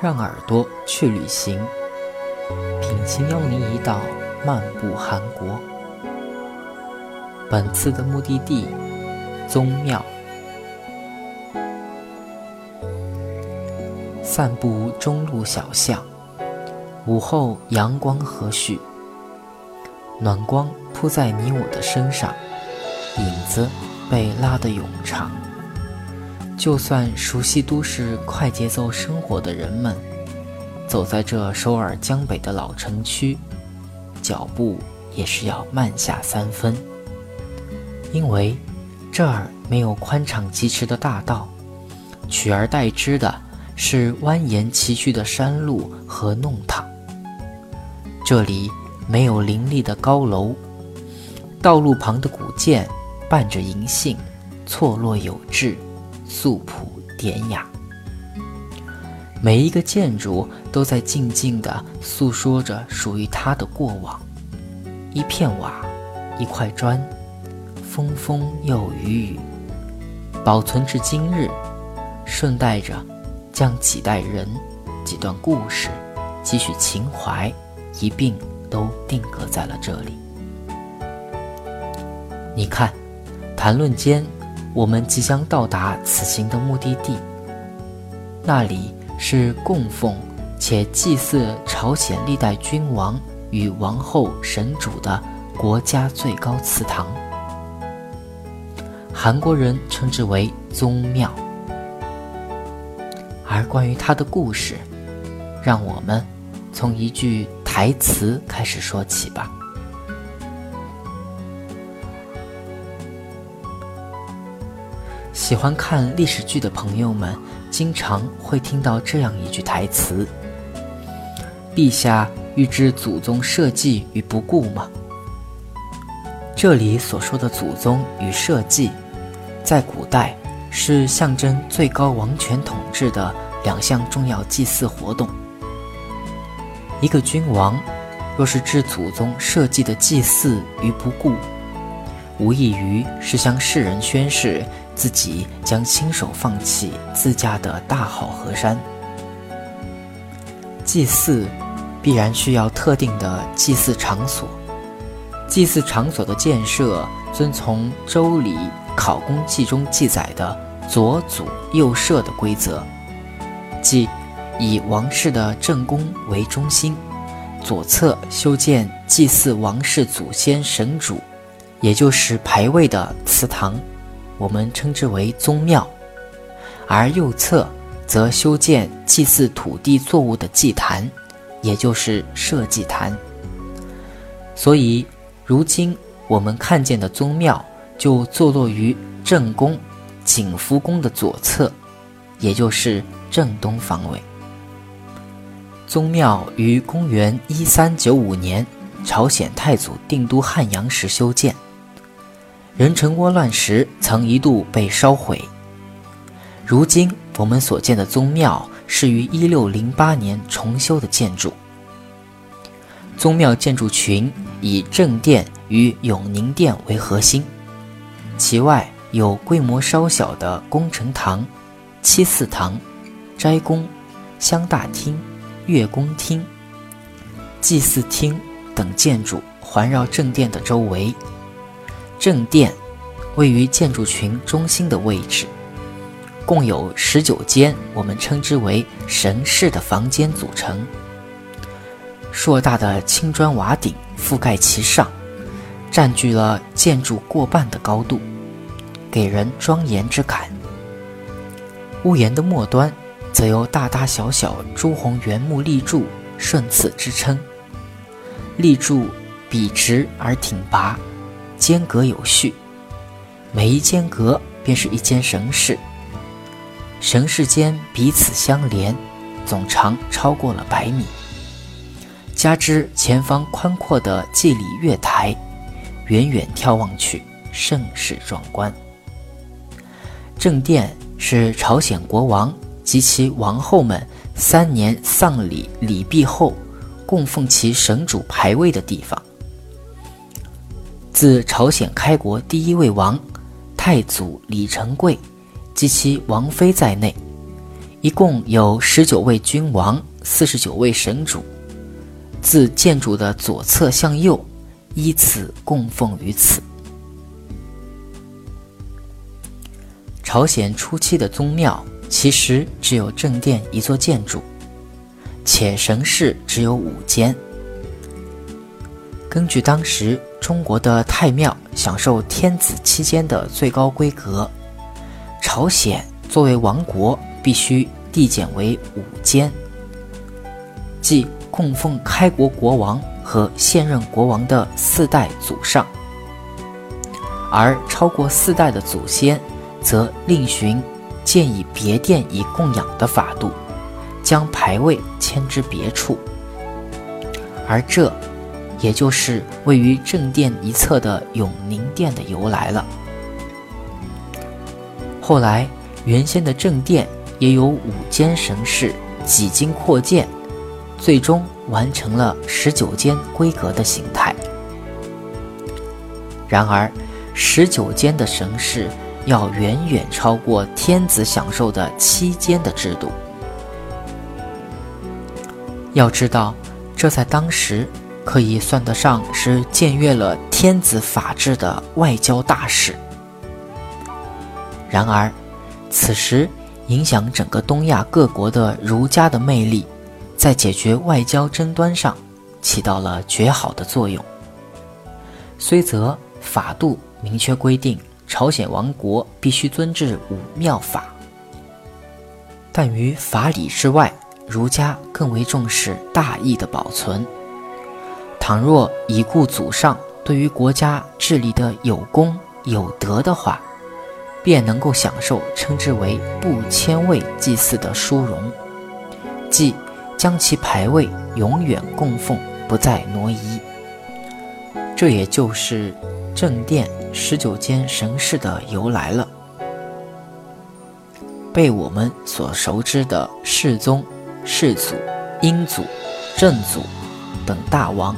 让耳朵去旅行，品清邀您一道漫步韩国。本次的目的地，宗庙。散步中路小巷，午后阳光和煦，暖光铺在你我的身上，影子被拉得永长。就算熟悉都市快节奏生活的人们，走在这首尔江北的老城区，脚步也是要慢下三分，因为这儿没有宽敞疾驰的大道，取而代之的是蜿蜒崎岖的山路和弄堂。这里没有林立的高楼，道路旁的古建伴着银杏，错落有致。素朴典雅，每一个建筑都在静静地诉说着属于它的过往。一片瓦，一块砖，风风又雨雨，保存至今日，顺带着将几代人、几段故事、几许情怀一并都定格在了这里。你看，谈论间。我们即将到达此行的目的地，那里是供奉且祭祀朝鲜历代君王与王后神主的国家最高祠堂，韩国人称之为宗庙。而关于它的故事，让我们从一句台词开始说起吧。喜欢看历史剧的朋友们，经常会听到这样一句台词：“陛下欲知祖宗社稷与不顾吗？”这里所说的祖宗与社稷，在古代是象征最高王权统治的两项重要祭祀活动。一个君王若是置祖宗社稷的祭祀于不顾，无异于是向世人宣示。自己将亲手放弃自家的大好河山。祭祀必然需要特定的祭祀场所，祭祀场所的建设遵从《周礼·考工记》中记载的左祖右社的规则，即以王室的正宫为中心，左侧修建祭祀王室祖先神主，也就是牌位的祠堂。我们称之为宗庙，而右侧则修建祭祀土地作物的祭坛，也就是社祭坛。所以，如今我们看见的宗庙就坐落于正宫景福宫的左侧，也就是正东方位。宗庙于公元一三九五年朝鲜太祖定都汉阳时修建。人臣倭乱时，曾一度被烧毁。如今我们所见的宗庙是于一六零八年重修的建筑。宗庙建筑群以正殿与永宁殿为核心，其外有规模稍小的功臣堂、七祀堂、斋宫、香大厅、乐宫厅、祭祀厅等建筑环绕正殿的周围。正殿位于建筑群中心的位置，共有十九间，我们称之为神室的房间组成。硕大的青砖瓦顶覆盖其上，占据了建筑过半的高度，给人庄严之感。屋檐的末端，则由大大小小朱红圆木立柱顺次支撑，立柱笔直而挺拔。间隔有序，每一间隔便是一间神室。神室间彼此相连，总长超过了百米。加之前方宽阔的祭礼月台，远远眺望去，甚是壮观。正殿是朝鲜国王及其王后们三年丧礼礼毕后，供奉其神主牌位的地方。自朝鲜开国第一位王太祖李成桂及其王妃在内，一共有十九位君王，四十九位神主，自建筑的左侧向右，依次供奉于此。朝鲜初期的宗庙其实只有正殿一座建筑，且神室只有五间。根据当时中国的太庙享受天子期间的最高规格，朝鲜作为王国。必须递减为五间，即供奉开国国王和现任国王的四代祖上，而超过四代的祖先，则另寻建以别殿以供养的法度，将牌位迁至别处。而这，也就是位于正殿一侧的永宁殿的由来了。后来，原先的正殿。也有五间神室，几经扩建，最终完成了十九间规格的形态。然而，十九间的神室要远远超过天子享受的七间的制度。要知道，这在当时可以算得上是僭越了天子法制的外交大事。然而，此时。影响整个东亚各国的儒家的魅力，在解决外交争端上起到了绝好的作用。虽则法度明确规定朝鲜王国必须遵治五庙法，但于法理之外，儒家更为重视大义的保存。倘若已故祖上对于国家治理的有功有德的话，便能够享受称之为不迁位祭祀的殊荣，即将其牌位永远供奉，不再挪移。这也就是正殿十九间神室的由来了。被我们所熟知的世宗、世祖、英祖、正祖等大王，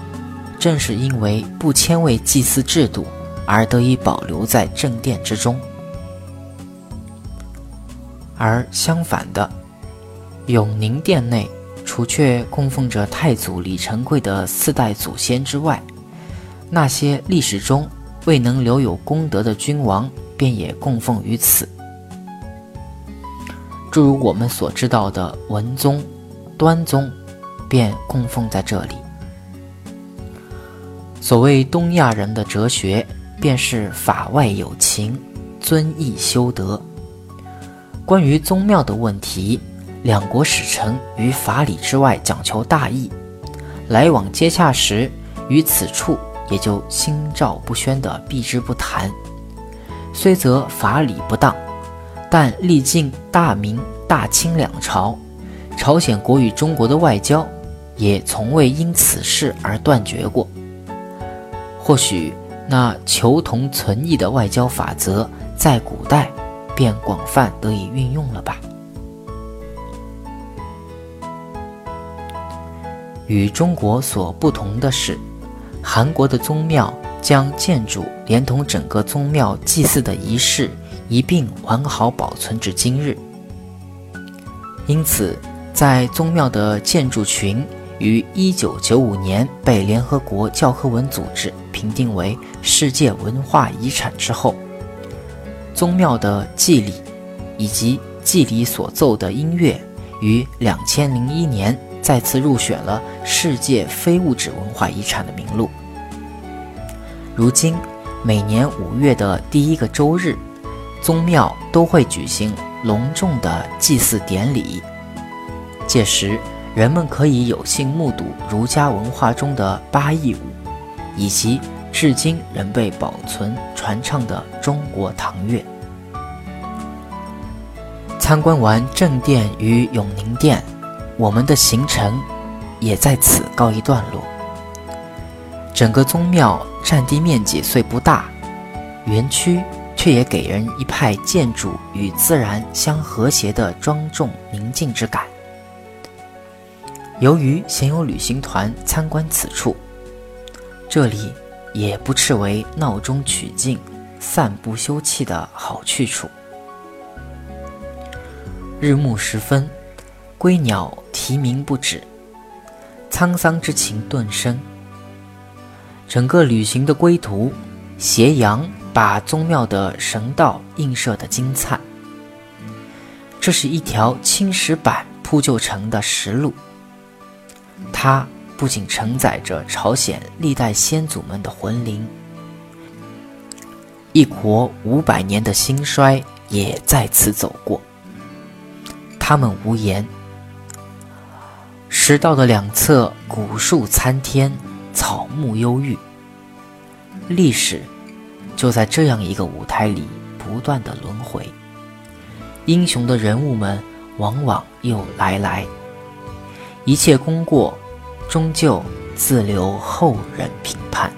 正是因为不迁位祭祀制度而得以保留在正殿之中。而相反的，永宁殿内除却供奉着太祖李成桂的四代祖先之外，那些历史中未能留有功德的君王，便也供奉于此。诸如我们所知道的文宗、端宗，便供奉在这里。所谓东亚人的哲学，便是法外有情，尊义修德。关于宗庙的问题，两国使臣于法理之外讲求大义，来往接洽时，于此处也就心照不宣地避之不谈。虽则法理不当，但历尽大明、大清两朝，朝鲜国与中国的外交也从未因此事而断绝过。或许那求同存异的外交法则，在古代。便广泛得以运用了吧。与中国所不同的是，韩国的宗庙将建筑连同整个宗庙祭祀的仪式一并完好保存至今日。因此，在宗庙的建筑群于一九九五年被联合国教科文组织评定为世界文化遗产之后。宗庙的祭礼，以及祭礼所奏的音乐，于两千零一年再次入选了世界非物质文化遗产的名录。如今，每年五月的第一个周日，宗庙都会举行隆重的祭祀典礼。届时，人们可以有幸目睹儒家文化中的八佾舞，以及。至今仍被保存传唱的中国唐乐。参观完正殿与永宁殿，我们的行程也在此告一段落。整个宗庙占地面积虽不大，园区却也给人一派建筑与自然相和谐的庄重宁静之感。由于鲜有旅行团参观此处，这里。也不斥为闹中取静、散步休憩的好去处。日暮时分，归鸟啼鸣不止，沧桑之情顿生。整个旅行的归途，斜阳把宗庙的神道映射得精彩。这是一条青石板铺就成的石路，它不仅承载着朝鲜历代先祖们的魂灵，一国五百年的兴衰也在此走过。他们无言，石道的两侧古树参天。草木忧郁，历史就在这样一个舞台里不断的轮回。英雄的人物们往往又来来，一切功过终究自留后人评判。